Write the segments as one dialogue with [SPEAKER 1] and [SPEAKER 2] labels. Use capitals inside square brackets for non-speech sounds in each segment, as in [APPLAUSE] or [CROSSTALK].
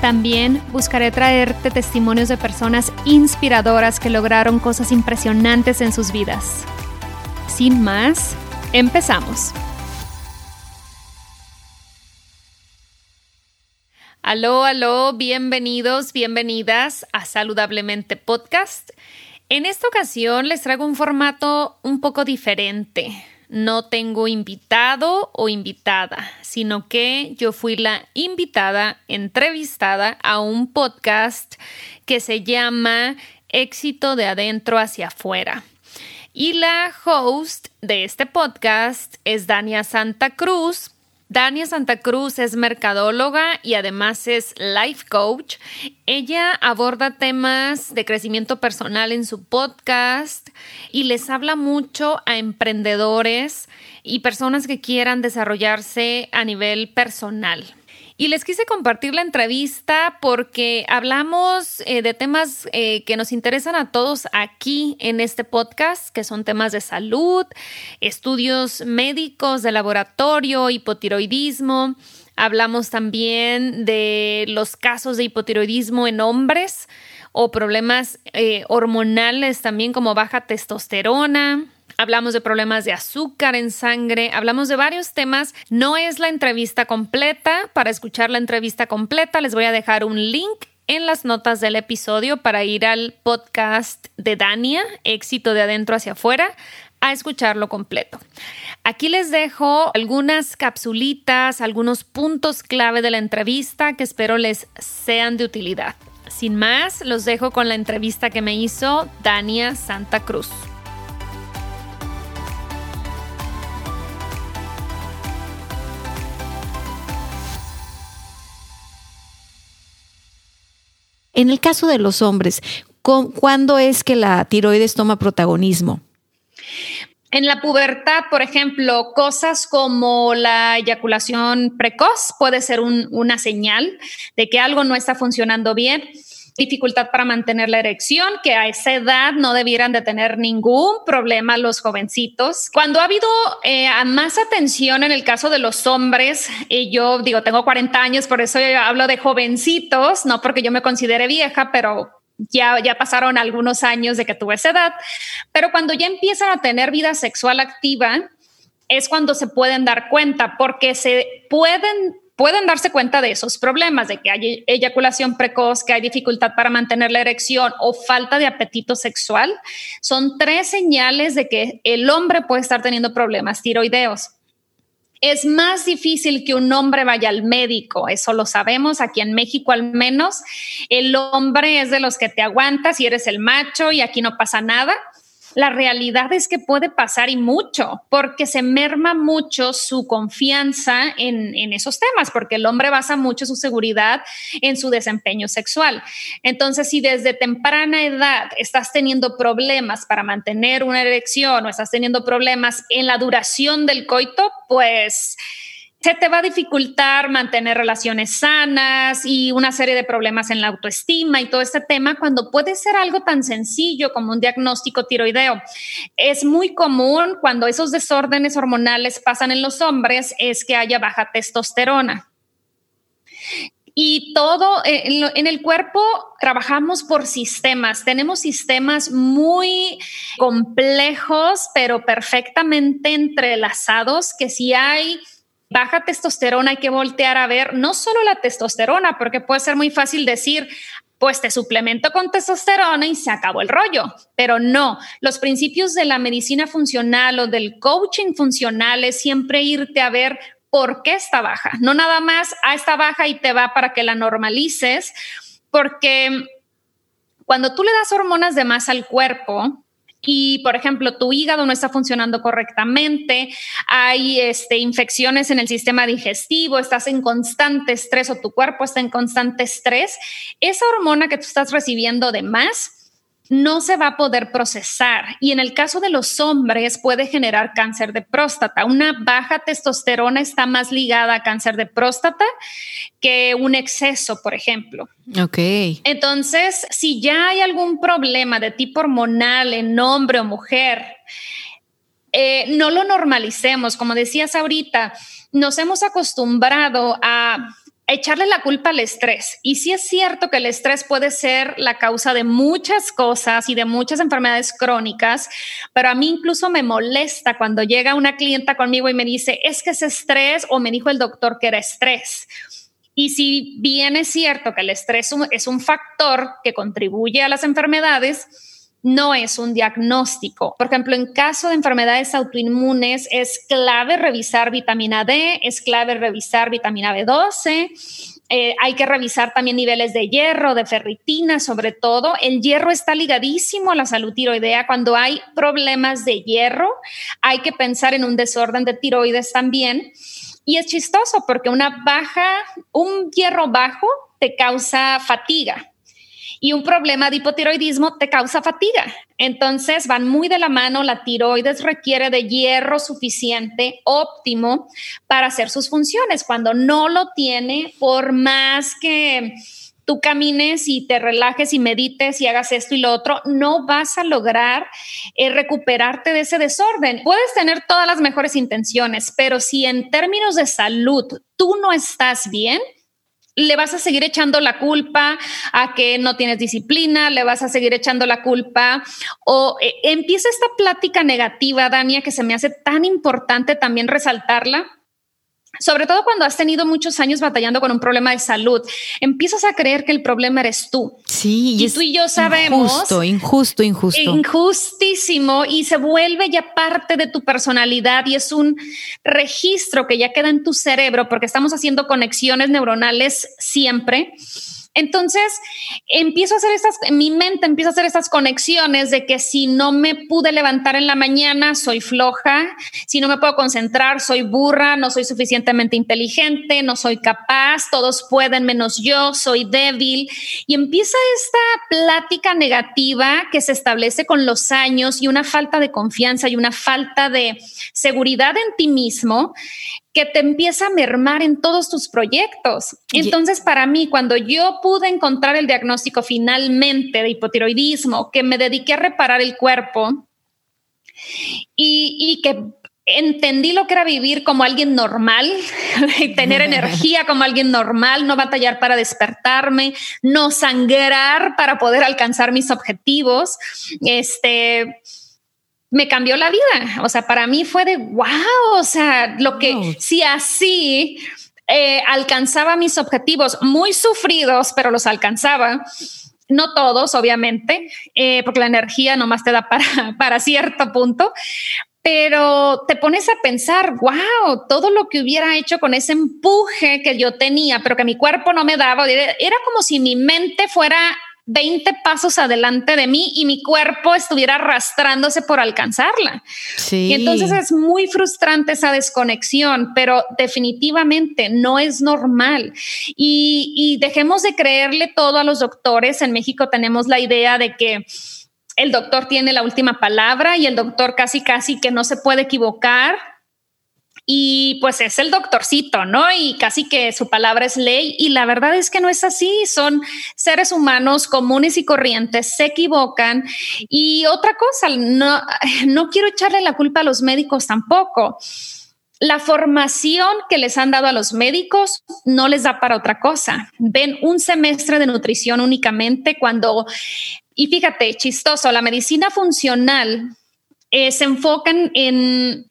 [SPEAKER 1] También buscaré traerte testimonios de personas inspiradoras que lograron cosas impresionantes en sus vidas. Sin más, empezamos. Aló, aló, bienvenidos, bienvenidas a Saludablemente Podcast. En esta ocasión les traigo un formato un poco diferente. No tengo invitado o invitada, sino que yo fui la invitada, entrevistada a un podcast que se llama Éxito de adentro hacia afuera. Y la host de este podcast es Dania Santa Cruz, Dania Santa Cruz es mercadóloga y además es life coach. Ella aborda temas de crecimiento personal en su podcast y les habla mucho a emprendedores y personas que quieran desarrollarse a nivel personal. Y les quise compartir la entrevista porque hablamos eh, de temas eh, que nos interesan a todos aquí en este podcast, que son temas de salud, estudios médicos de laboratorio, hipotiroidismo. Hablamos también de los casos de hipotiroidismo en hombres o problemas eh, hormonales también como baja testosterona. Hablamos de problemas de azúcar en sangre, hablamos de varios temas. No es la entrevista completa. Para escuchar la entrevista completa les voy a dejar un link en las notas del episodio para ir al podcast de Dania, éxito de adentro hacia afuera, a escucharlo completo. Aquí les dejo algunas capsulitas, algunos puntos clave de la entrevista que espero les sean de utilidad. Sin más, los dejo con la entrevista que me hizo Dania Santa Cruz.
[SPEAKER 2] En el caso de los hombres, ¿cuándo es que la tiroides toma protagonismo?
[SPEAKER 1] En la pubertad, por ejemplo, cosas como la eyaculación precoz puede ser una señal de que algo no está funcionando bien dificultad para mantener la erección, que a esa edad no debieran de tener ningún problema los jovencitos. Cuando ha habido eh, más atención en el caso de los hombres, y yo digo, tengo 40 años, por eso yo hablo de jovencitos, no porque yo me considere vieja, pero ya, ya pasaron algunos años de que tuve esa edad, pero cuando ya empiezan a tener vida sexual activa, es cuando se pueden dar cuenta, porque se pueden pueden darse cuenta de esos problemas, de que hay eyaculación precoz, que hay dificultad para mantener la erección o falta de apetito sexual, son tres señales de que el hombre puede estar teniendo problemas tiroideos. Es más difícil que un hombre vaya al médico, eso lo sabemos, aquí en México al menos. El hombre es de los que te aguantas y eres el macho y aquí no pasa nada la realidad es que puede pasar y mucho, porque se merma mucho su confianza en, esos temas, porque el hombre basa mucho su seguridad en su desempeño sexual. Entonces, si desde temprana edad estás teniendo problemas para mantener una erección o estás teniendo problemas en la duración del coito, pues se te va a dificultar mantener relaciones sanas y una serie de problemas en la autoestima y todo este tema cuando puede ser algo tan sencillo como un diagnóstico tiroideo. Es muy común cuando esos desórdenes hormonales pasan en los hombres es que haya baja testosterona. Y todo eh, en, el cuerpo trabajamos por sistemas. Tenemos sistemas muy complejos, pero perfectamente entrelazados, que si hay baja testosterona hay que voltear a ver no solo la testosterona, porque puede ser muy fácil decir, pues te suplemento con testosterona y se acabó el rollo. Pero no, los principios de la medicina funcional o del coaching funcional es siempre irte a ver por qué está baja. No nada más, a ah, está baja y te va para que la normalices, porque cuando tú le das hormonas de más al cuerpo, y, por ejemplo, tu hígado no está funcionando correctamente, hay este, infecciones en el sistema digestivo, estás en constante estrés o tu cuerpo está en constante estrés, esa hormona que tú estás recibiendo de más no se va a poder procesar y en el caso de los hombres puede generar cáncer de próstata. Una baja testosterona está más ligada a cáncer de próstata que un exceso, por ejemplo.
[SPEAKER 2] Ok.
[SPEAKER 1] Entonces, si ya hay algún problema de tipo hormonal en hombre o mujer, eh, no lo normalicemos. Como decías ahorita, nos hemos acostumbrado a echarle la culpa al estrés. Y sí es cierto que el estrés puede ser la causa de muchas cosas y de muchas enfermedades crónicas, pero a mí incluso me molesta cuando llega una clienta conmigo y me dice, es que es estrés o me dijo el doctor que era estrés. Y si bien es cierto que el estrés es un factor que contribuye a las enfermedades, no es un diagnóstico. Por ejemplo, en caso de enfermedades autoinmunes es clave revisar vitamina D, es clave revisar vitamina B12. Eh, hay que revisar también niveles de hierro, de ferritina, sobre todo. El hierro está ligadísimo a la salud tiroidea. Cuando hay problemas de hierro, hay que pensar en un desorden de tiroides también. Y es chistoso porque una baja, un hierro bajo te causa fatiga y un problema de hipotiroidismo te causa fatiga. Entonces van muy de la mano, la tiroides requiere de hierro suficiente, óptimo, para hacer sus funciones. Cuando no lo tiene, por más que tú camines y te relajes y medites y hagas esto y lo otro, no vas a lograr eh, recuperarte de ese desorden. Puedes tener todas las mejores intenciones, pero si en términos de salud tú no estás bien, le vas a seguir echando la culpa a que no tienes disciplina, le vas a seguir echando la culpa. O eh, empieza esta plática negativa, Dania, que se me hace tan importante también resaltarla sobre todo cuando has tenido muchos años batallando con un problema de salud, empiezas a creer que el problema eres tú.
[SPEAKER 2] Sí,
[SPEAKER 1] y, tú y yo sabemos.
[SPEAKER 2] Injusto, injusto, injusto.
[SPEAKER 1] Injustísimo y se vuelve ya parte de tu personalidad y es un registro que ya queda en tu cerebro porque estamos haciendo conexiones neuronales siempre entonces, empiezo a hacer estas, mi mente empieza a hacer estas conexiones de que si no me pude levantar en la mañana, soy floja, si no me puedo concentrar, soy burra, no soy suficientemente inteligente, no soy capaz, todos pueden menos yo, soy débil. Y empieza esta plática negativa que se establece con los años y una falta de confianza y una falta de seguridad en ti mismo que te empieza a mermar en todos tus proyectos. Entonces, para mí, cuando yo pude encontrar el diagnóstico finalmente de hipotiroidismo, que me dediqué a reparar el cuerpo y, que entendí lo que era vivir como alguien normal, [LAUGHS] tener [LAUGHS] energía como alguien normal, no batallar para despertarme, no sangrar para poder alcanzar mis objetivos. Este, me cambió la vida. O sea, para mí fue de wow, o sea, lo que si así eh, alcanzaba mis objetivos muy sufridos, pero los alcanzaba. No todos, obviamente, eh, porque la energía nomás te da para, [LAUGHS] para cierto punto, pero te pones a pensar, wow, todo lo que hubiera hecho con ese empuje que yo tenía, pero que mi cuerpo no me daba, era como si mi mente fuera 20 pasos adelante de mí y mi cuerpo estuviera arrastrándose por alcanzarla. Sí. Y entonces es muy frustrante esa desconexión, pero definitivamente no es normal. Y, y dejemos de creerle todo a los doctores. En México tenemos la idea de que el doctor tiene la última palabra y el doctor casi casi que no se puede equivocar y pues es el doctorcito, ¿no? Y casi que su palabra es ley y la verdad es que no es así, son seres humanos comunes y corrientes, se equivocan y otra cosa, no, no quiero echarle la culpa a los médicos tampoco. La formación que les han dado a los médicos no les da para otra cosa. Ven un semestre de nutrición únicamente cuando, y fíjate, chistoso, la medicina funcional eh, se enfocan en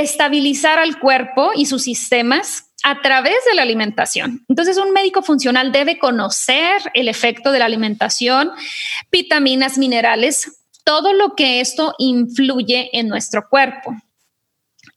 [SPEAKER 1] estabilizar al cuerpo y sus sistemas a través de la alimentación. Entonces, un médico funcional debe conocer el efecto de la alimentación, vitaminas, minerales, todo lo que esto influye en nuestro cuerpo.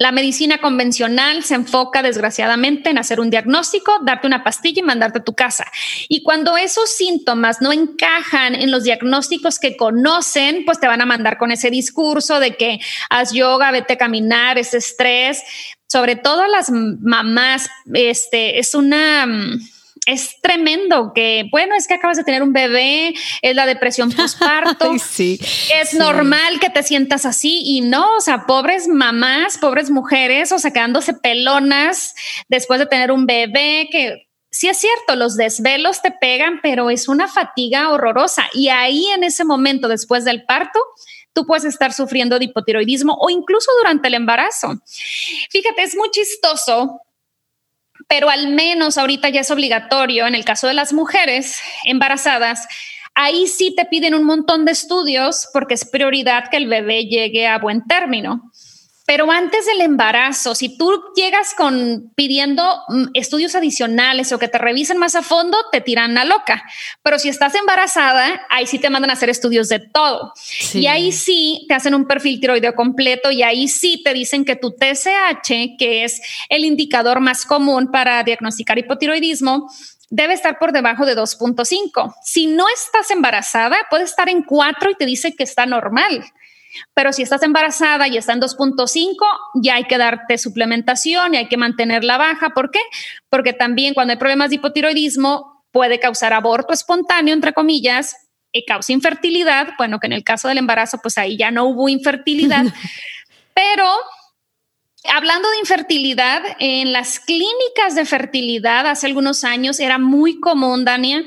[SPEAKER 1] La medicina convencional se enfoca desgraciadamente en hacer un diagnóstico, darte una pastilla y mandarte a tu casa. Y cuando esos síntomas no encajan en los diagnósticos que conocen, pues te van a mandar con ese discurso de que haz yoga, vete a caminar, es estrés. Sobre todo las mamás, este es una es tremendo que, bueno, es que acabas de tener un bebé, es la depresión [LAUGHS] postparto.
[SPEAKER 2] sí,
[SPEAKER 1] es normal que te sientas así y no, o sea, pobres mamás, pobres mujeres, o sea, quedándose pelonas después de tener un bebé que sí es cierto, los desvelos te pegan, pero es una fatiga horrorosa. Y ahí en ese momento, después del parto, tú puedes estar sufriendo de hipotiroidismo o incluso durante el embarazo. Fíjate, es muy chistoso pero al menos ahorita ya es obligatorio en el caso de las mujeres embarazadas. Ahí sí te piden un montón de estudios porque es prioridad que el bebé llegue a buen término. Pero antes del embarazo, si tú llegas con pidiendo mm, estudios adicionales o que te revisen más a fondo, te tiran a loca. Pero si estás embarazada, ahí sí te mandan a hacer estudios de todo. Y ahí sí te hacen un perfil tiroideo completo y ahí sí te dicen que tu TSH, que es el indicador más común para diagnosticar hipotiroidismo, debe estar por debajo de 2.5. Si no estás embarazada, puede estar en 4 y te dice que está normal. Pero si estás embarazada y está en 2.5, ya hay que darte suplementación y hay que mantenerla baja. ¿Por qué? Porque también cuando hay problemas de hipotiroidismo puede causar aborto espontáneo, entre comillas, y causa infertilidad. Bueno, que en el caso del embarazo, pues ahí ya no hubo infertilidad. [LAUGHS] Pero Hablando de infertilidad, en las clínicas de fertilidad hace algunos años era muy común, Dania,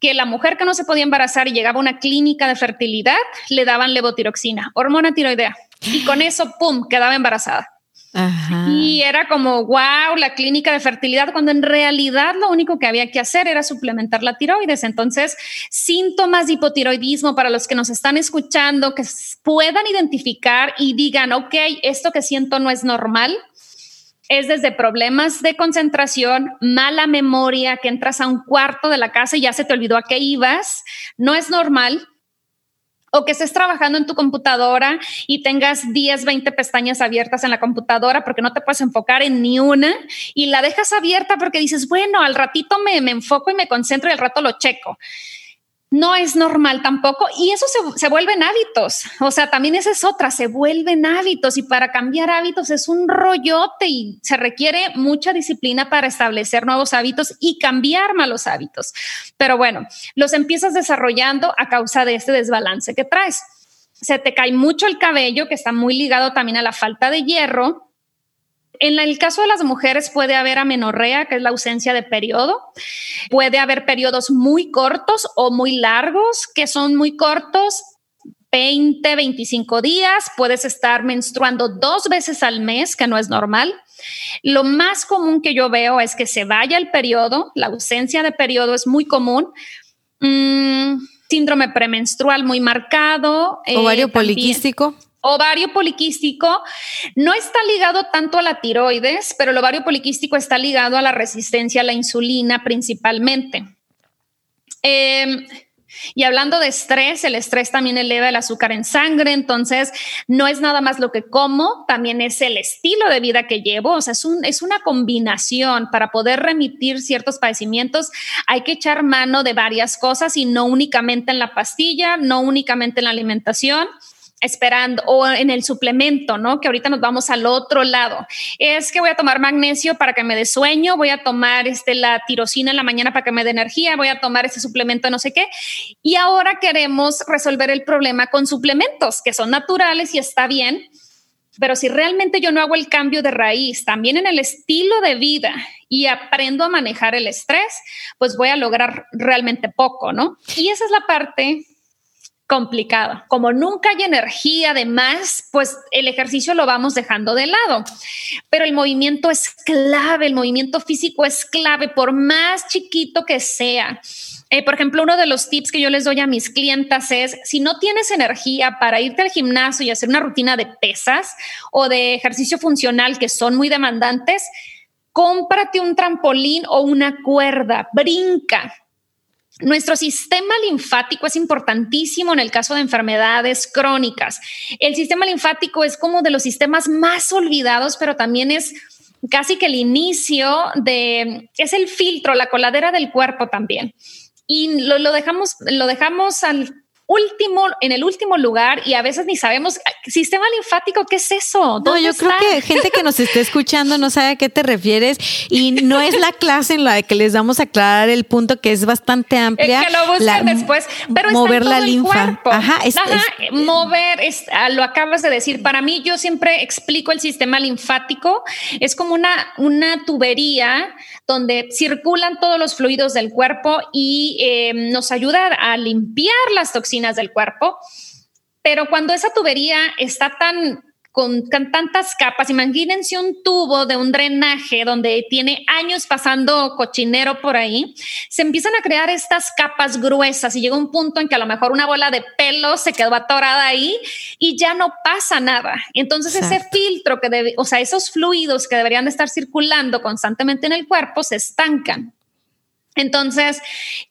[SPEAKER 1] que la mujer que no se podía embarazar y llegaba a una clínica de fertilidad, le daban levotiroxina, hormona tiroidea, y con eso, ¡pum!, quedaba embarazada. Y era como, wow, la clínica de fertilidad, cuando en realidad lo único que había que hacer era suplementar la tiroides. Entonces, síntomas de hipotiroidismo para los que nos están escuchando, que puedan identificar y digan, ok, esto que siento no es normal, es desde problemas de concentración, mala memoria, que entras a un cuarto de la casa y ya se te olvidó a qué ibas, no es normal. O que estés trabajando en tu computadora y tengas 10, 20 pestañas abiertas en la computadora porque no te puedes enfocar en ni una y la dejas abierta porque dices, bueno, al ratito me, me enfoco y me concentro y al rato lo checo no es normal tampoco y eso se, vuelven hábitos. O sea, también esa es otra, se vuelven hábitos y para cambiar hábitos es un rollote y se requiere mucha disciplina para establecer nuevos hábitos y cambiar malos hábitos. Pero bueno, los empiezas desarrollando a causa de este desbalance que traes. Se te cae mucho el cabello, que está muy ligado también a la falta de hierro en el caso de las mujeres puede haber amenorrea, que es la ausencia de periodo. Puede haber periodos muy cortos o muy largos, que son muy cortos, 20, 25 días. Puedes estar menstruando dos veces al mes, que no es normal. Lo más común que yo veo es que se vaya el periodo. La ausencia de periodo es muy común. Mm, síndrome premenstrual muy marcado.
[SPEAKER 2] Ovario eh, poliquístico
[SPEAKER 1] ovario poliquístico no está ligado tanto a la tiroides, pero el ovario poliquístico está ligado a la resistencia a la insulina principalmente. Em, y hablando de estrés, el estrés también eleva el azúcar en sangre, entonces no es nada más lo que como, también es el estilo de vida que llevo, o sea, es, es una combinación para poder remitir ciertos padecimientos. Hay que echar mano de varias cosas y no únicamente en la pastilla, no únicamente en la alimentación esperando o en el suplemento, ¿no? Que ahorita nos vamos al otro lado. Es que voy a tomar magnesio para que me dé sueño, voy a tomar este, la tirosina en la mañana para que me dé energía, voy a tomar ese suplemento no sé qué. Y ahora queremos resolver el problema con suplementos que son naturales y está bien. Pero si realmente yo no hago el cambio de raíz, también en el estilo de vida y aprendo a manejar el estrés, pues voy a lograr realmente poco, ¿no? Y esa es la parte complicada. Como nunca hay energía de más, pues el ejercicio lo vamos dejando de lado. Pero el movimiento es clave, el movimiento físico es clave, por más chiquito que sea. Eh, por ejemplo, uno de los tips que yo les doy a mis clientas es, si no tienes energía para irte al gimnasio y hacer una rutina de pesas o de ejercicio funcional que son muy demandantes, cómprate un trampolín o una cuerda, brinca Nuestro sistema linfático es importantísimo en el caso de enfermedades crónicas. El sistema linfático es como de los sistemas más olvidados, pero también es casi que el inicio de, es el filtro, la coladera del cuerpo también. Y lo, lo dejamos, lo dejamos al último, en el último lugar y a veces ni sabemos sistema linfático, ¿qué es eso?
[SPEAKER 2] No, yo creo que gente que nos esté escuchando no sabe a qué te refieres y no es la clase en la que les vamos a aclarar el punto que es bastante amplia.
[SPEAKER 1] que lo busquen después, pero
[SPEAKER 2] mover la linfa.
[SPEAKER 1] Ajá, mover, es, ah, lo acabas de decir. Para mí, yo siempre explico el sistema linfático. Es como una, una tubería donde circulan todos los fluidos del cuerpo y eh, nos ayuda a limpiar las toxinas del cuerpo. Pero cuando esa tubería está tan con, tantas capas, imagínense un tubo de un drenaje donde tiene años pasando cochinero por ahí, se empiezan a crear estas capas gruesas y llega un punto en que a lo mejor una bola de pelo se quedó atorada ahí y ya no pasa nada. Entonces ese filtro que debe, o sea, esos fluidos que deberían estar circulando constantemente en el cuerpo se estancan. Entonces,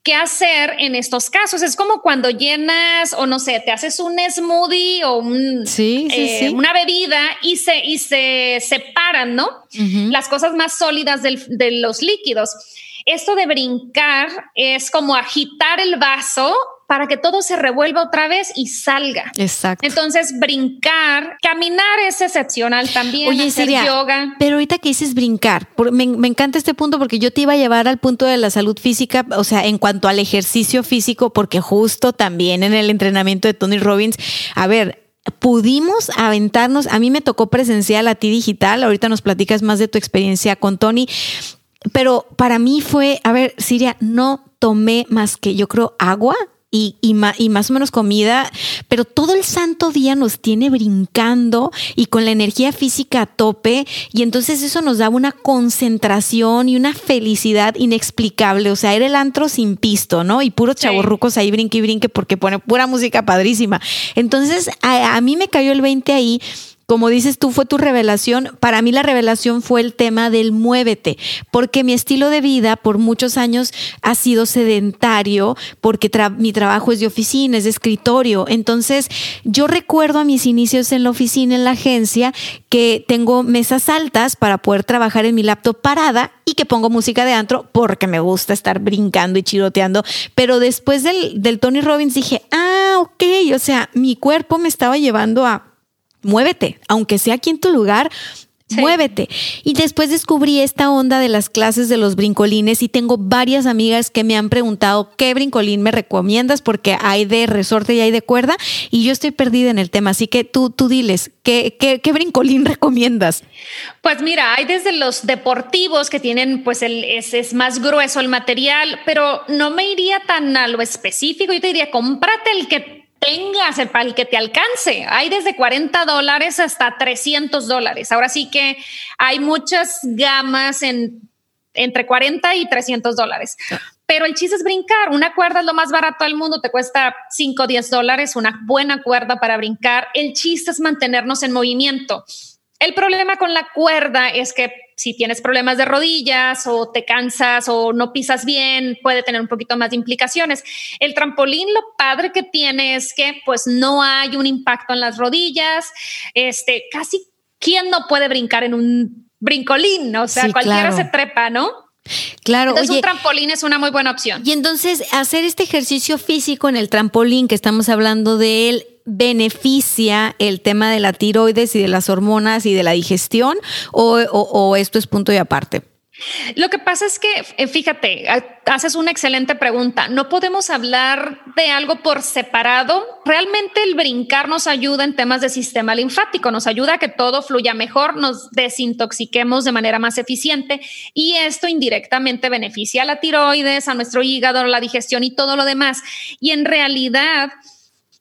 [SPEAKER 1] ¿qué hacer en estos casos? Es como cuando llenas o no sé, te haces un smoothie o un, eh, una bebida y se, y se separan, ¿no? Las cosas más sólidas de los líquidos. Esto de brincar es como agitar el vaso para que todo se revuelva otra vez y salga.
[SPEAKER 2] Exacto.
[SPEAKER 1] Entonces, brincar, caminar es excepcional también. Oye, hacer yoga.
[SPEAKER 2] Pero ahorita que dices brincar, me, encanta este punto porque yo te iba a llevar al punto de la salud física, o sea, en cuanto al ejercicio físico, porque justo también en el entrenamiento de Tony Robbins, a ver, pudimos aventarnos, a mí me tocó presencial a ti digital, ahorita nos platicas más de tu experiencia con Tony, pero para mí fue, a ver, Siria, no tomé más que yo creo agua y, y, más o menos comida, pero todo el santo día nos tiene brincando y con la energía física a tope y entonces eso nos daba una concentración y una felicidad inexplicable, o sea, era el antro sin pisto, ¿no? Y puros chavorrucos ahí brinque y brinque porque pone pura música padrísima. Entonces a, a mí me cayó el 20 ahí como dices tú, fue tu revelación. Para mí la revelación fue el tema del muévete, porque mi estilo de vida por muchos años ha sido sedentario, porque mi trabajo es de oficina, es de escritorio. Entonces, yo recuerdo a mis inicios en la oficina, en la agencia, que tengo mesas altas para poder trabajar en mi laptop parada y que pongo música de antro porque me gusta estar brincando y chiroteando. Pero después del, del Tony Robbins dije, ah, ok, o sea, mi cuerpo me estaba llevando a muévete, aunque sea aquí en tu lugar, Muévete. Y después descubrí esta onda de las clases de los brincolines y tengo varias amigas que me han preguntado qué brincolín me recomiendas porque hay de resorte y hay de cuerda y yo estoy perdida en el tema. Así que tú, tú diles, ¿qué, qué, brincolín [LAUGHS] recomiendas?
[SPEAKER 1] Pues mira, hay desde los deportivos que tienen, pues el, es, es más grueso el material, pero no me iría tan a lo específico. Yo te diría, cómprate el que tengas el, para el que te alcance. Hay desde 40 dólares hasta 300 dólares. Ahora sí que hay muchas gamas en, entre 40 y 300 dólares. Ah. Pero el chiste es brincar. Una cuerda es lo más barato del mundo, te cuesta 5 o 10 dólares, una buena cuerda para brincar. El chiste es mantenernos en movimiento. El problema con la cuerda es que si tienes problemas de rodillas o te cansas o no pisas bien, puede tener un poquito más de implicaciones. El trampolín, lo padre que tiene es que pues no hay un impacto en las rodillas. Este, casi quién no puede brincar en un brincolín, o sea, cualquiera se trepa, ¿no?
[SPEAKER 2] Claro.
[SPEAKER 1] Entonces un trampolín es una muy buena opción.
[SPEAKER 2] Y entonces hacer este ejercicio físico en el trampolín que estamos hablando de él beneficia el tema de la tiroides y de las hormonas y de la digestión o, esto es punto y aparte?
[SPEAKER 1] Lo que pasa es que, eh, fíjate, haces una excelente pregunta. No podemos hablar de algo por separado. Realmente el brincar nos ayuda en temas de sistema linfático, nos ayuda a que todo fluya mejor, nos desintoxiquemos de manera más eficiente y esto indirectamente beneficia a la tiroides, a nuestro hígado, a la digestión y todo lo demás. Y en realidad,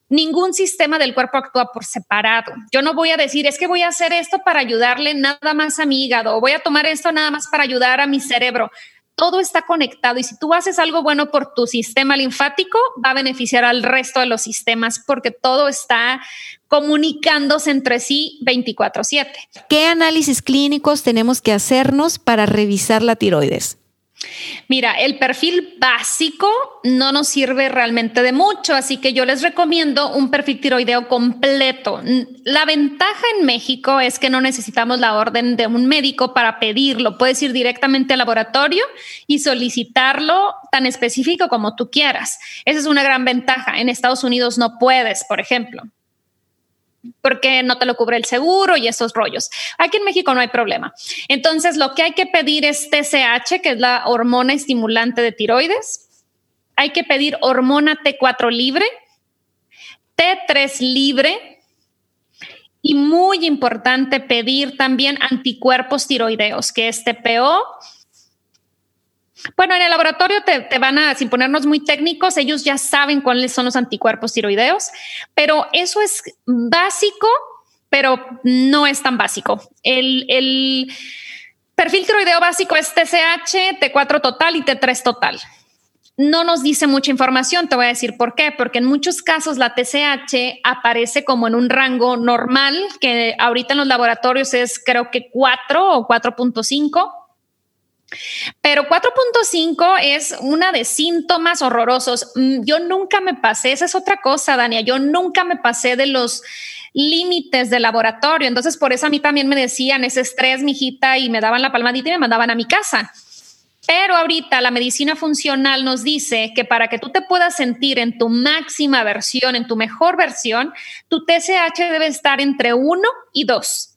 [SPEAKER 1] Ningún sistema del cuerpo actúa por separado. Yo no voy a decir, es que voy a hacer esto para ayudarle nada más a mi hígado o voy a tomar esto nada más para ayudar a mi cerebro. Todo está conectado y si tú haces algo bueno por tu sistema linfático, va a beneficiar al resto de los sistemas porque todo está comunicándose entre sí 24/7.
[SPEAKER 2] ¿Qué análisis clínicos tenemos que hacernos para revisar la tiroides?
[SPEAKER 1] Mira, el perfil básico no nos sirve realmente de mucho, así que yo les recomiendo un perfil tiroideo completo. La ventaja en México es que no necesitamos la orden de un médico para pedirlo. Puedes ir directamente al laboratorio y solicitarlo tan específico como tú quieras. Esa es una gran ventaja. En Estados Unidos no puedes, por ejemplo porque no te lo cubre el seguro y esos rollos. Aquí en México no hay problema. Entonces, lo que hay que pedir es TSH, que es la hormona estimulante de tiroides. Hay que pedir hormona T4 libre, T3 libre y muy importante pedir también anticuerpos tiroideos, que es TPO bueno, en el laboratorio te, van a, sin ponernos muy técnicos, ellos ya saben cuáles son los anticuerpos tiroideos, pero eso es básico, pero no es tan básico. El, el perfil tiroideo básico es TSH, T4 total y T3 total. No nos dice mucha información, te voy a decir por qué, porque en muchos casos la TSH aparece como en un rango normal, que ahorita en los laboratorios es creo que 4 o 4.5 pero 4.5 es una de síntomas horrorosos. Mm, yo nunca me pasé, esa es otra cosa, Dania, yo nunca me pasé de los límites del laboratorio. Entonces, por eso a mí también me decían ese estrés, mijita, y me daban la palmadita y me mandaban a mi casa. Pero ahorita la medicina funcional nos dice que para que tú te puedas sentir en tu máxima versión, en tu mejor versión, tu TSH debe estar entre 1 y 2.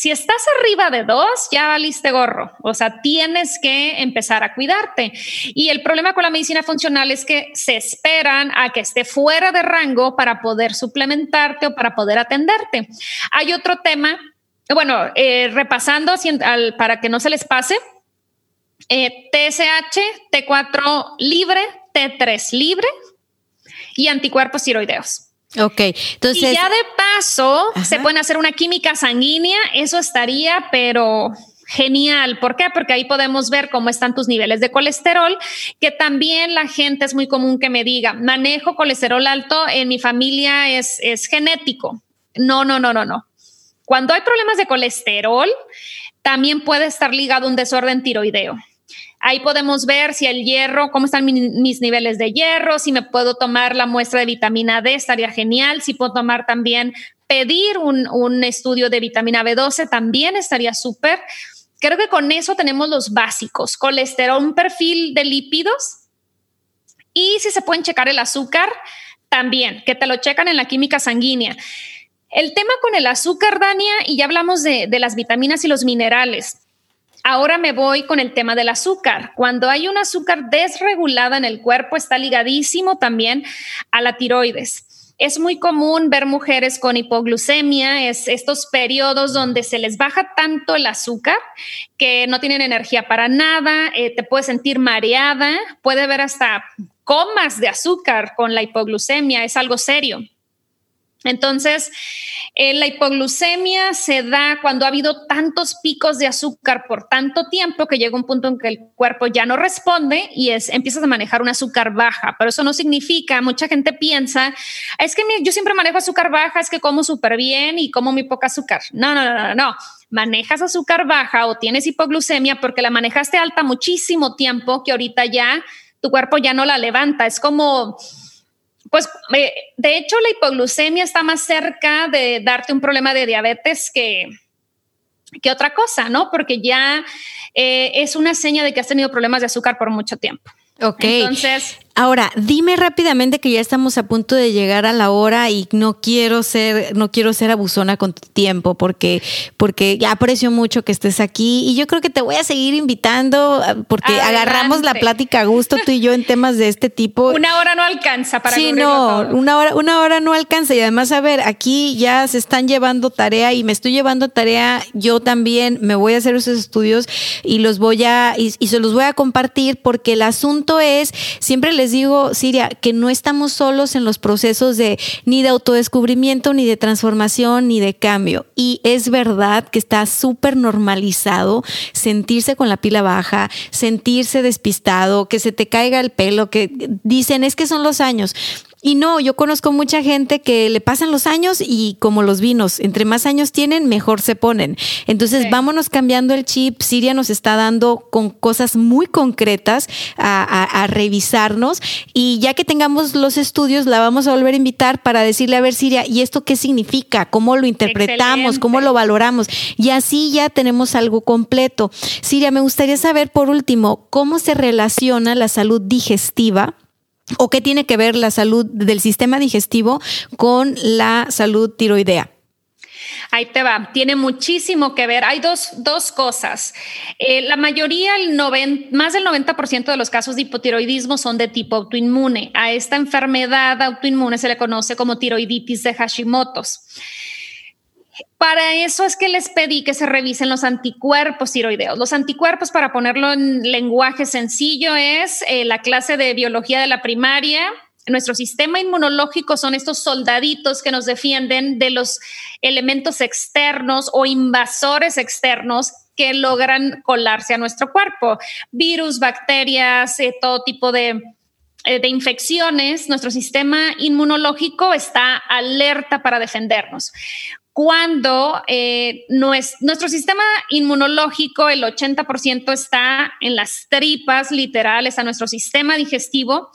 [SPEAKER 1] Si estás arriba de dos, ya valiste gorro. O sea, tienes que empezar a cuidarte. Y el problema con la medicina funcional es que se esperan a que esté fuera de rango para poder suplementarte o para poder atenderte. Hay otro tema, bueno, eh, repasando para que no se les pase. Eh, TSH, T4 libre, T3 libre y anticuerpos tiroideos.
[SPEAKER 2] Ok, entonces.
[SPEAKER 1] Y ya de paso se pueden hacer una química sanguínea, eso estaría, pero genial. ¿Por qué? Porque ahí podemos ver cómo están tus niveles de colesterol, que también la gente es muy común que me diga, manejo colesterol alto, en mi familia es, es genético. No, no, no, no, no. Cuando hay problemas de colesterol, también puede estar ligado a un desorden tiroideo. Ahí podemos ver si el hierro, cómo están mis niveles de hierro, si me puedo tomar la muestra de vitamina D, estaría genial. Si puedo tomar también, pedir un, estudio de vitamina B12, también estaría súper. Creo que con eso tenemos los básicos, colesterol, un perfil de lípidos y si se pueden checar el azúcar, también, que te lo checan en la química sanguínea. El tema con el azúcar, Dania, y ya hablamos de las vitaminas y los minerales. Ahora me voy con el tema del azúcar. Cuando hay un azúcar desregulada en el cuerpo, está ligadísimo también a la tiroides. Es muy común ver mujeres con hipoglucemia, es estos periodos donde se les baja tanto el azúcar que no tienen energía para nada, eh, te puedes sentir mareada, puede haber hasta comas de azúcar con la hipoglucemia, es algo serio. Entonces, eh, la hipoglucemia se da cuando ha habido tantos picos de azúcar por tanto tiempo que llega un punto en que el cuerpo ya no responde y es, empiezas a manejar un azúcar baja. Pero eso no significa, mucha gente piensa, es que yo siempre manejo azúcar baja, es que como súper bien y como muy poca azúcar. No, no, no, no, no. Manejas azúcar baja o tienes hipoglucemia porque la manejaste alta muchísimo tiempo que ahorita ya tu cuerpo ya no la levanta. Es como pues eh, de hecho la hipoglucemia está más cerca de darte un problema de diabetes que, que otra cosa, ¿no? Porque ya eh, es una seña de que has tenido problemas de azúcar por mucho tiempo.
[SPEAKER 2] Ok. Entonces, Ahora, dime rápidamente que ya estamos a punto de llegar a la hora y no quiero ser, no quiero ser abusona con tu tiempo porque, porque ya aprecio mucho que estés aquí y yo creo que te voy a seguir invitando ah, porque agarramos la plática a gusto tú y yo en temas de este tipo. [LAUGHS]
[SPEAKER 1] Una hora no alcanza para
[SPEAKER 2] Sí, no, una hora, una hora no alcanza y además, a ver, aquí ya se están llevando tarea y me estoy llevando tarea, yo también me voy a hacer esos estudios y los voy a, y, y se los voy a compartir porque el asunto es, siempre les digo, Siria, que no estamos solos en los procesos de ni de autodescubrimiento, ni de transformación, ni de cambio. Y es verdad que está súper normalizado sentirse con la pila baja, sentirse despistado, que se te caiga el pelo, que dicen es que son los años. Y no, yo conozco mucha gente que le pasan los años y como los vinos, entre más años tienen, mejor se ponen. Entonces, vámonos cambiando el chip. Siria nos está dando con cosas muy concretas a, revisarnos y ya que tengamos los estudios, la vamos a volver a invitar para decirle, a ver, Siria, ¿y esto qué significa? ¿Cómo lo interpretamos? ¿Cómo lo valoramos? Y así ya tenemos algo completo. Siria, me gustaría saber por último, ¿cómo se relaciona la salud digestiva? ¿O qué tiene que ver la salud del sistema digestivo con la salud tiroidea?
[SPEAKER 1] Ahí te va, tiene muchísimo que ver. Hay dos, dos cosas. Eh, la mayoría, el más del 90% de los casos de hipotiroidismo son de tipo autoinmune. A esta enfermedad autoinmune se le conoce como tiroiditis de Hashimoto's. Para eso es que les pedí que se revisen los anticuerpos tiroideos. Los anticuerpos, para ponerlo en lenguaje sencillo, es eh, la clase de biología de la primaria. Nuestro sistema inmunológico son estos soldaditos que nos defienden de los elementos externos o invasores externos que logran colarse a nuestro cuerpo. Virus, bacterias, eh, todo tipo eh, de infecciones, nuestro sistema inmunológico está alerta para defendernos cuando eh, nuestro sistema inmunológico, el 80% está en las tripas literales a nuestro sistema digestivo.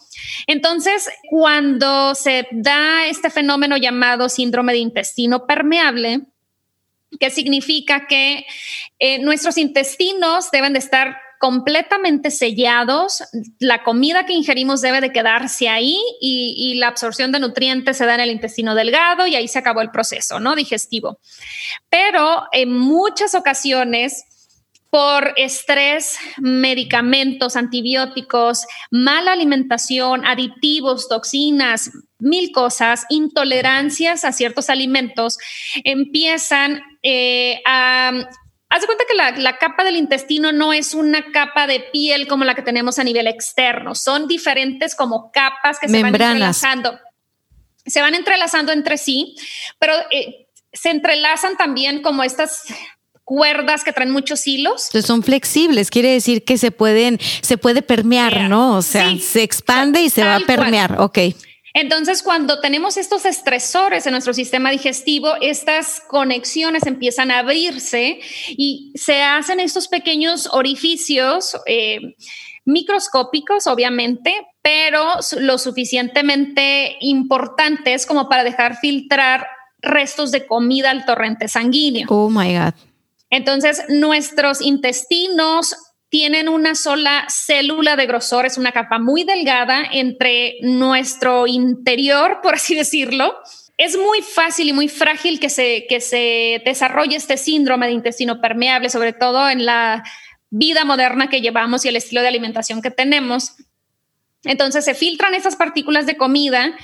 [SPEAKER 1] Entonces, cuando se da este fenómeno llamado síndrome de intestino permeable, que significa que eh, nuestros intestinos deben de estar completamente sellados, la comida que ingerimos debe de quedarse ahí y, la absorción de nutrientes se da en el intestino delgado y ahí se acabó el proceso, ¿no? Digestivo. Pero en muchas ocasiones, por estrés, medicamentos, antibióticos, mala alimentación, aditivos, toxinas, mil cosas, intolerancias a ciertos alimentos, empiezan eh, a Haz de cuenta que la, capa del intestino no es una capa de piel como la que tenemos a nivel externo, son diferentes como capas que se van entrelazando. Se van entrelazando entre sí, pero eh, se entrelazan también como estas cuerdas que traen muchos hilos.
[SPEAKER 2] Entonces son flexibles, quiere decir que se pueden, se puede permear, ¿no? O sea, se expande y se va a permear. Ok.
[SPEAKER 1] Entonces, cuando tenemos estos estresores en nuestro sistema digestivo, estas conexiones empiezan a abrirse y se hacen estos pequeños orificios. Eh, microscópicos, obviamente, pero lo suficientemente importantes como para dejar filtrar restos de comida al torrente sanguíneo.
[SPEAKER 2] Oh my God.
[SPEAKER 1] Entonces, nuestros intestinos tienen una sola célula de grosor, es una capa muy delgada entre nuestro interior, [LAUGHS] por así decirlo. Es muy fácil y muy frágil que se, que se desarrolle este síndrome de intestino permeable, sobre todo en la vida moderna que llevamos y el estilo de alimentación que tenemos. Entonces se filtran estas partículas de comida.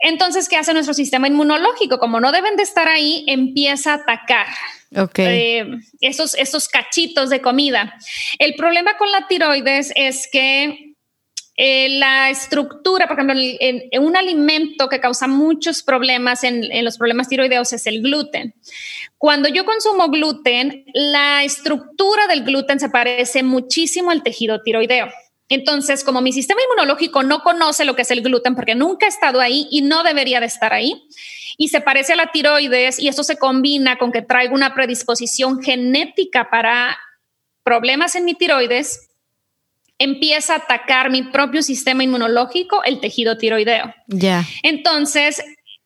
[SPEAKER 1] Entonces, ¿qué hace nuestro sistema inmunológico? Como no deben de estar ahí, empieza a atacar
[SPEAKER 2] Okay.
[SPEAKER 1] Eh, cachitos de comida. El problema con la tiroides es que eh, la estructura, por ejemplo, en, un alimento que causa muchos problemas en, en, los problemas tiroideos es el gluten. Cuando yo consumo gluten, la estructura del gluten se parece muchísimo al tejido tiroideo. Entonces, como mi sistema inmunológico no conoce lo que es el gluten porque nunca ha estado ahí y no debería de estar ahí, y se parece a la tiroides y eso se combina con que traigo una predisposición genética para problemas en mi tiroides, empieza a atacar mi propio sistema inmunológico, el tejido tiroideo.
[SPEAKER 2] Ya.
[SPEAKER 1] Entonces,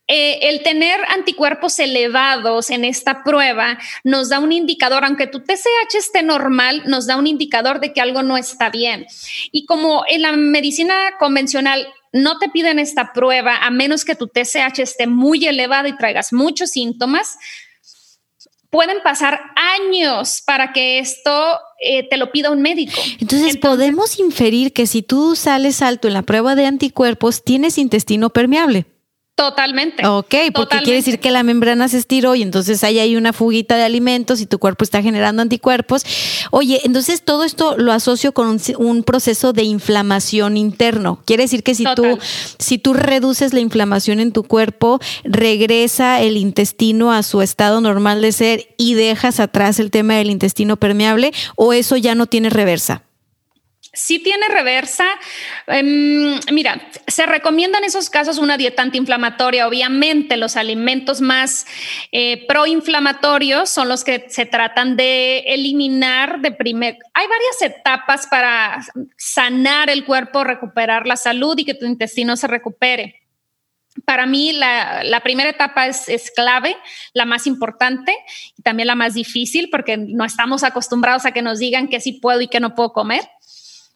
[SPEAKER 1] eh, el tener anticuerpos elevados en esta prueba nos da un indicador, aunque tu TSH esté normal, nos da un indicador de que algo no está bien. Y como en la medicina convencional no te piden esta prueba a menos que tu TSH esté muy elevado y traigas muchos síntomas. Pueden pasar años para que esto eh, te lo pida un médico.
[SPEAKER 2] Entonces, podemos inferir que si tú sales alto en la prueba de anticuerpos, tienes intestino permeable.
[SPEAKER 1] Totalmente.
[SPEAKER 2] Ok, porque quiere decir que la membrana se estiró y entonces ahí hay una fuguita de alimentos y tu cuerpo está generando anticuerpos. Oye, entonces todo esto lo asocio con un, proceso de inflamación interno. Quiere decir que si tú, si tú reduces la inflamación en tu cuerpo, regresa el intestino a su estado normal de ser y dejas atrás el tema del intestino permeable o eso ya no tiene reversa.
[SPEAKER 1] Sí tiene reversa. Em, mira, se recomienda en esos casos una dieta antiinflamatoria. Obviamente, los alimentos más eh, proinflamatorios son los que se tratan de eliminar de primer. Hay varias etapas para sanar el cuerpo, recuperar la salud y que tu intestino se recupere. Para mí la, primera etapa es, es, clave, la más importante y también la más difícil porque no estamos acostumbrados a que nos digan que sí puedo y que no puedo comer.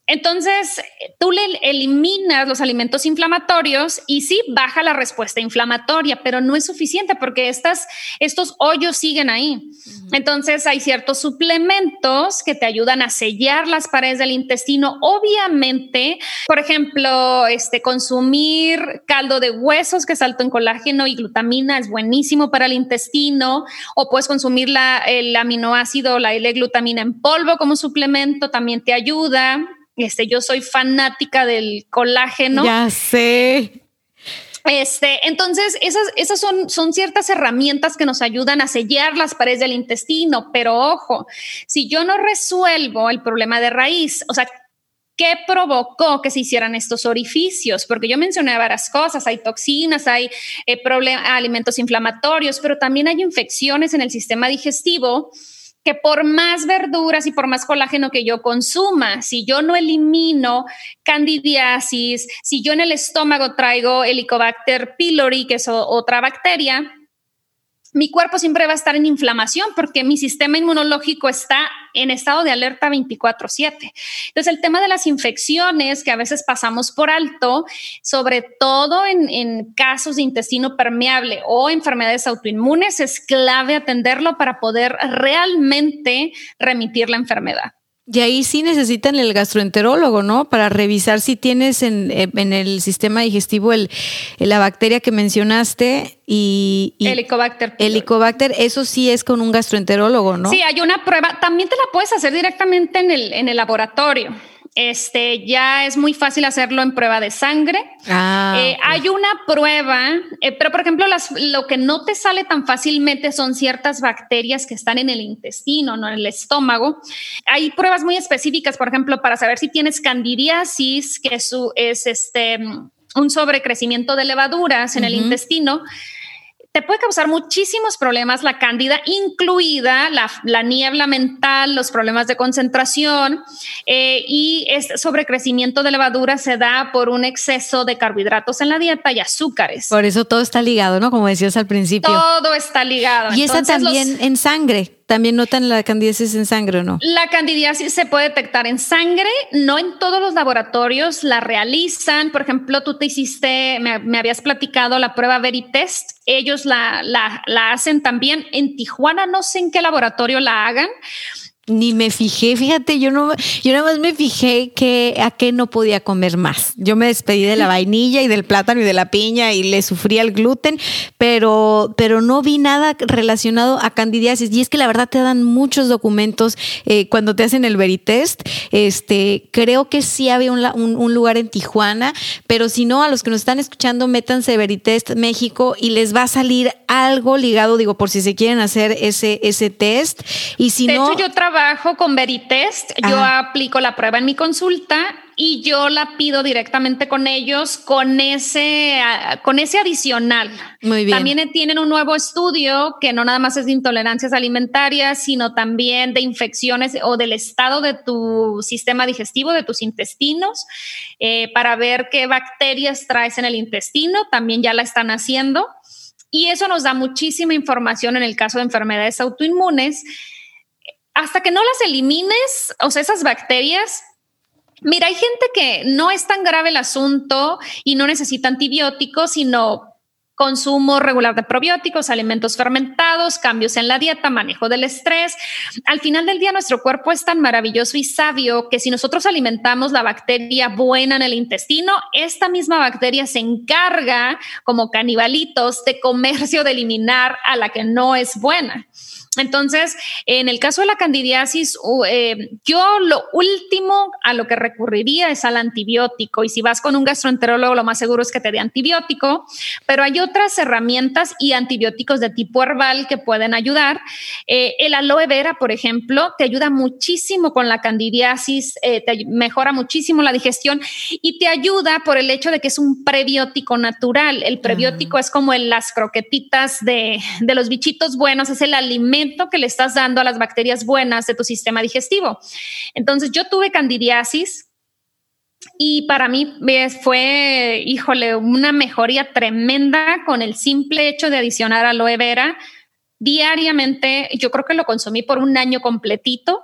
[SPEAKER 1] Entonces, tú le eliminas los alimentos inflamatorios y sí baja la respuesta inflamatoria, pero no es suficiente porque estas, estos hoyos siguen ahí. Entonces, hay ciertos suplementos que te ayudan a sellar las paredes del intestino. Obviamente, por ejemplo, este, consumir caldo de huesos que es alto en colágeno y glutamina es buenísimo para el intestino, o puedes consumir la, el aminoácido, la L-glutamina en polvo como suplemento, también te ayuda. Este, yo soy fanática del colágeno.
[SPEAKER 2] Ya sé.
[SPEAKER 1] Este, entonces, esas, esas son, son ciertas herramientas que nos ayudan a sellar las paredes del intestino, pero ojo, si yo no resuelvo el problema de raíz, o sea, ¿qué provocó que se hicieran estos orificios? Porque yo mencioné varias cosas, hay toxinas, hay eh, alimentos inflamatorios, pero también hay infecciones en el sistema digestivo que por más verduras y por más colágeno que yo consuma, si yo no elimino candidiasis, si yo en el estómago traigo Helicobacter pylori, que es otra bacteria, mi cuerpo siempre va a estar en inflamación porque mi sistema inmunológico está en estado de alerta 24/7. Entonces, el tema de las infecciones que a veces pasamos por alto, sobre todo en, en, casos de intestino permeable o enfermedades autoinmunes, es clave atenderlo para poder realmente remitir la enfermedad.
[SPEAKER 2] Y ahí sí necesitan el gastroenterólogo, ¿no? Para revisar si tienes en, eh, el sistema digestivo el, la bacteria que mencionaste y...
[SPEAKER 1] Helicobacter.
[SPEAKER 2] Helicobacter, eso sí es con un gastroenterólogo, ¿no?
[SPEAKER 1] Sí, hay una prueba. También te la puedes hacer directamente en el, en el laboratorio. Este ya es muy fácil hacerlo en prueba de sangre. Ah, eh, hay una prueba, eh, pero por ejemplo, las, lo que no te sale tan fácilmente son ciertas bacterias que están en el intestino, no en el estómago. Hay pruebas muy específicas, por ejemplo, para saber si tienes candidiasis, que es, es este un sobrecrecimiento de levaduras en el intestino te puede causar muchísimos problemas la cándida, incluida la, niebla mental, los problemas de concentración eh, y este sobrecrecimiento de levadura se da por un exceso de carbohidratos en la dieta y azúcares.
[SPEAKER 2] Por eso todo está ligado, ¿no? Como decías al principio.
[SPEAKER 1] Todo está ligado.
[SPEAKER 2] Y está también en sangre. ¿También notan la candidiasis en sangre o no?
[SPEAKER 1] La candidiasis se puede detectar en sangre, no en todos los laboratorios la realizan. Por ejemplo, tú te hiciste, me, habías platicado la prueba Veritest, ellos la, la, la hacen también. En Tijuana no sé en qué laboratorio la hagan,
[SPEAKER 2] ni me fijé, fíjate, yo no, yo nada más me fijé que a qué no podía comer más. Yo me despedí de la vainilla y del plátano y de la piña y le sufría el gluten, pero, pero no vi nada relacionado a candidiasis. Y es que la verdad te dan muchos documentos eh, cuando te hacen el veritest. Este, creo que sí había un, un, lugar en Tijuana, pero si no, a los que nos están escuchando, métanse Veritest México y les va a salir algo ligado, digo, por si se quieren hacer ese, ese test. Y si no.
[SPEAKER 1] yo trabajo trabajo con Veritest, yo aplico la prueba en mi consulta y yo la pido directamente con ellos con ese, con ese adicional.
[SPEAKER 2] Muy bien.
[SPEAKER 1] También tienen un nuevo estudio que no nada más es de intolerancias alimentarias, sino también de infecciones o del estado de tu sistema digestivo, de tus intestinos, eh, para ver qué bacterias traes en el intestino. También ya la están haciendo. Y eso nos da muchísima información en el caso de enfermedades autoinmunes hasta que no las elimines, o sea, esas bacterias, mira, hay gente que no es tan grave el asunto y no necesita antibióticos, sino consumo regular de probióticos, alimentos fermentados, cambios en la dieta, manejo del estrés. Al final del día, nuestro cuerpo es tan maravilloso y sabio que si nosotros alimentamos la bacteria buena en el intestino, esta misma bacteria se encarga como canibalitos de comercio, de eliminar a la que no es buena. Entonces, en el caso de la candidiasis, eh, yo lo último a lo que recurriría es al antibiótico. Y si vas con un gastroenterólogo, lo más seguro es que te dé antibiótico. Pero hay otras herramientas y antibióticos de tipo herbal que pueden ayudar. Eh, el aloe vera, por ejemplo, te ayuda muchísimo con la candidiasis, eh, te mejora muchísimo la digestión y te ayuda por el hecho de que es un prebiótico natural. El prebiótico es como en las croquetitas de, de los bichitos buenos, es el alimento que le estás dando a las bacterias buenas de tu sistema digestivo. Entonces yo tuve candidiasis y para mí fue, híjole, una mejoría tremenda con el simple hecho de adicionar aloe vera diariamente. Yo creo que lo consumí por un año completito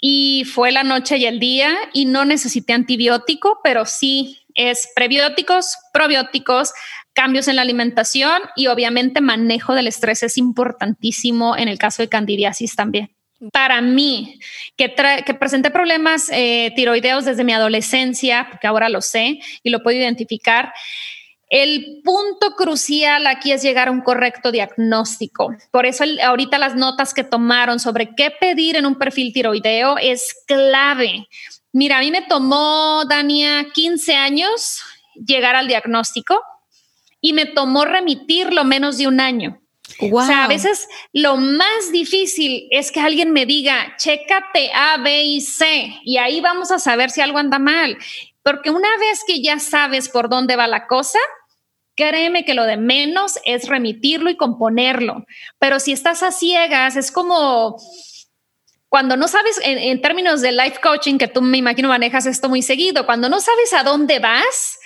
[SPEAKER 1] y fue la noche y el día y no necesité antibiótico, pero sí es prebióticos, probióticos, cambios en la alimentación y obviamente manejo del estrés es importantísimo en el caso de candidiasis también. Para mí, que, que presenté problemas eh, tiroideos desde mi adolescencia, porque ahora lo sé y lo puedo identificar, el punto crucial aquí es llegar a un correcto diagnóstico. Por eso ahorita las notas que tomaron sobre qué pedir en un perfil tiroideo es clave. Mira, a mí me tomó, Dania, 15 años llegar al diagnóstico y me tomó remitirlo menos de un año. O sea, a veces lo más difícil es que alguien me diga, chécate A, B y C, y ahí vamos a saber si algo anda mal. Porque una vez que ya sabes por dónde va la cosa, créeme que lo de menos es remitirlo y componerlo. Pero si estás a ciegas, es como cuando no sabes, en, en términos de life coaching, que tú me imagino manejas esto muy seguido, cuando no sabes a dónde vas,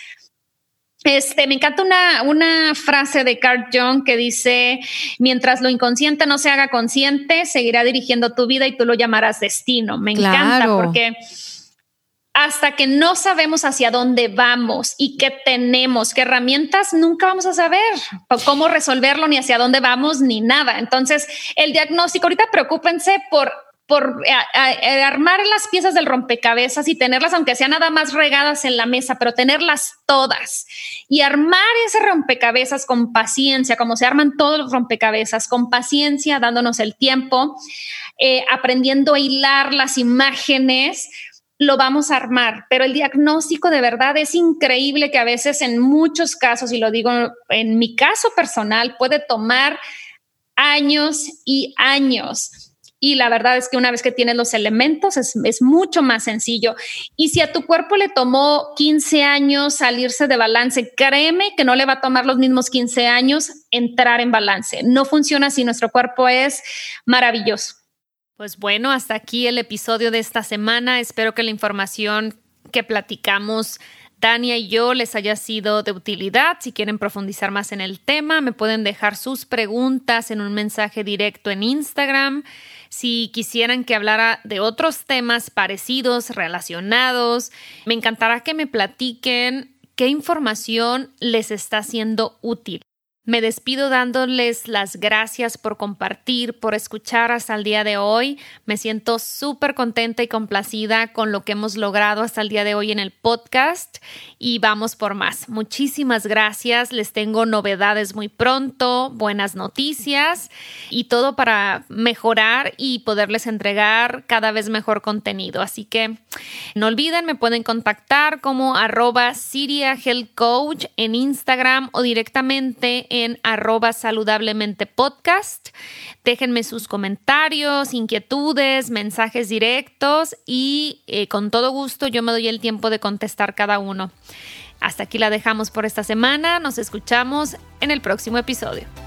[SPEAKER 1] este, me encanta una, una frase de Carl Jung que dice, mientras lo inconsciente no se haga consciente, seguirá dirigiendo tu vida y tú lo llamarás destino. Me encanta porque hasta que no sabemos hacia dónde vamos y qué tenemos, qué herramientas, nunca vamos a saber cómo resolverlo, ni hacia dónde vamos, ni nada. Entonces, el diagnóstico, ahorita preocúpense por por armar las piezas del rompecabezas y tenerlas, aunque sean nada más regadas en la mesa, pero tenerlas todas. Y armar ese rompecabezas con paciencia, como se arman todos los rompecabezas, con paciencia, dándonos el tiempo, eh, aprendiendo a hilar las imágenes, lo vamos a armar, pero el diagnóstico de verdad es increíble que a veces en muchos casos, y lo digo en mi caso personal, puede tomar años y años y la verdad es que una vez que tienes los elementos es, mucho más sencillo. Y si a tu cuerpo le tomó 15 años salirse de balance, créeme que no le va a tomar los mismos 15 años entrar en balance. No funciona así, nuestro cuerpo es maravilloso.
[SPEAKER 2] Pues bueno, hasta aquí el episodio de esta semana. Espero que la información que platicamos Tania y yo les haya sido de utilidad. Si quieren profundizar más en el tema, me pueden dejar sus preguntas en un mensaje directo en Instagram. Si quisieran que hablara de otros temas parecidos, relacionados, me encantará que me platiquen qué información les está siendo útil. Me despido dándoles las gracias por compartir, por escuchar hasta el día de hoy. Me siento súper contenta y complacida con lo que hemos logrado hasta el día de hoy en el podcast y vamos por más. Muchísimas gracias. Les tengo novedades muy pronto, buenas noticias y todo para mejorar y poderles entregar cada vez mejor contenido. Así que no olviden, me pueden contactar como arroba Siria Health Coach en Instagram o directamente en arroba saludablemente podcast. Déjenme sus comentarios, inquietudes, mensajes directos y eh, con todo gusto yo me doy el tiempo de contestar cada uno. Hasta aquí la dejamos por esta semana. Nos escuchamos en el próximo episodio.